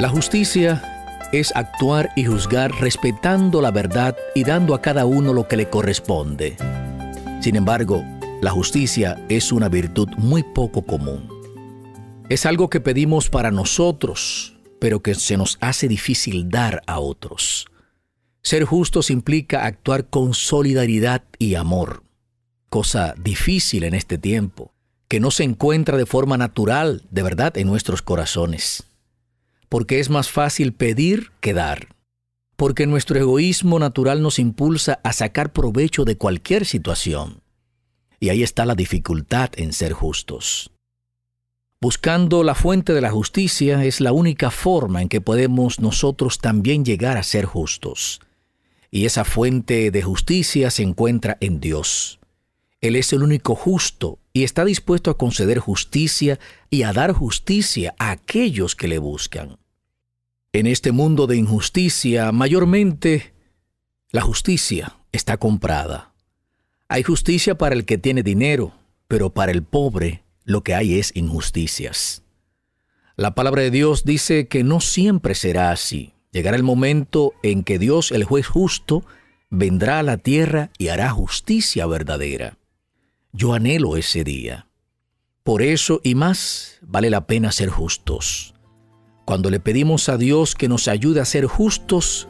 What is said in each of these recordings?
La justicia es actuar y juzgar respetando la verdad y dando a cada uno lo que le corresponde. Sin embargo, la justicia es una virtud muy poco común. Es algo que pedimos para nosotros, pero que se nos hace difícil dar a otros. Ser justos implica actuar con solidaridad y amor, cosa difícil en este tiempo, que no se encuentra de forma natural, de verdad, en nuestros corazones. Porque es más fácil pedir que dar. Porque nuestro egoísmo natural nos impulsa a sacar provecho de cualquier situación. Y ahí está la dificultad en ser justos. Buscando la fuente de la justicia es la única forma en que podemos nosotros también llegar a ser justos y esa fuente de justicia se encuentra en Dios. Él es el único justo y está dispuesto a conceder justicia y a dar justicia a aquellos que le buscan. En este mundo de injusticia, mayormente, la justicia está comprada. Hay justicia para el que tiene dinero, pero para el pobre lo que hay es injusticias. La palabra de Dios dice que no siempre será así. Llegará el momento en que Dios, el juez justo, vendrá a la tierra y hará justicia verdadera. Yo anhelo ese día. Por eso y más vale la pena ser justos. Cuando le pedimos a Dios que nos ayude a ser justos,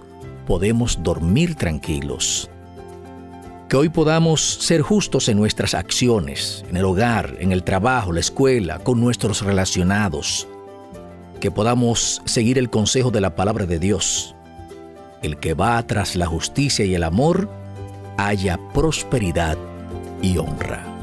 podemos dormir tranquilos. Que hoy podamos ser justos en nuestras acciones, en el hogar, en el trabajo, la escuela, con nuestros relacionados, que podamos seguir el consejo de la palabra de Dios. El que va tras la justicia y el amor, haya prosperidad y honra.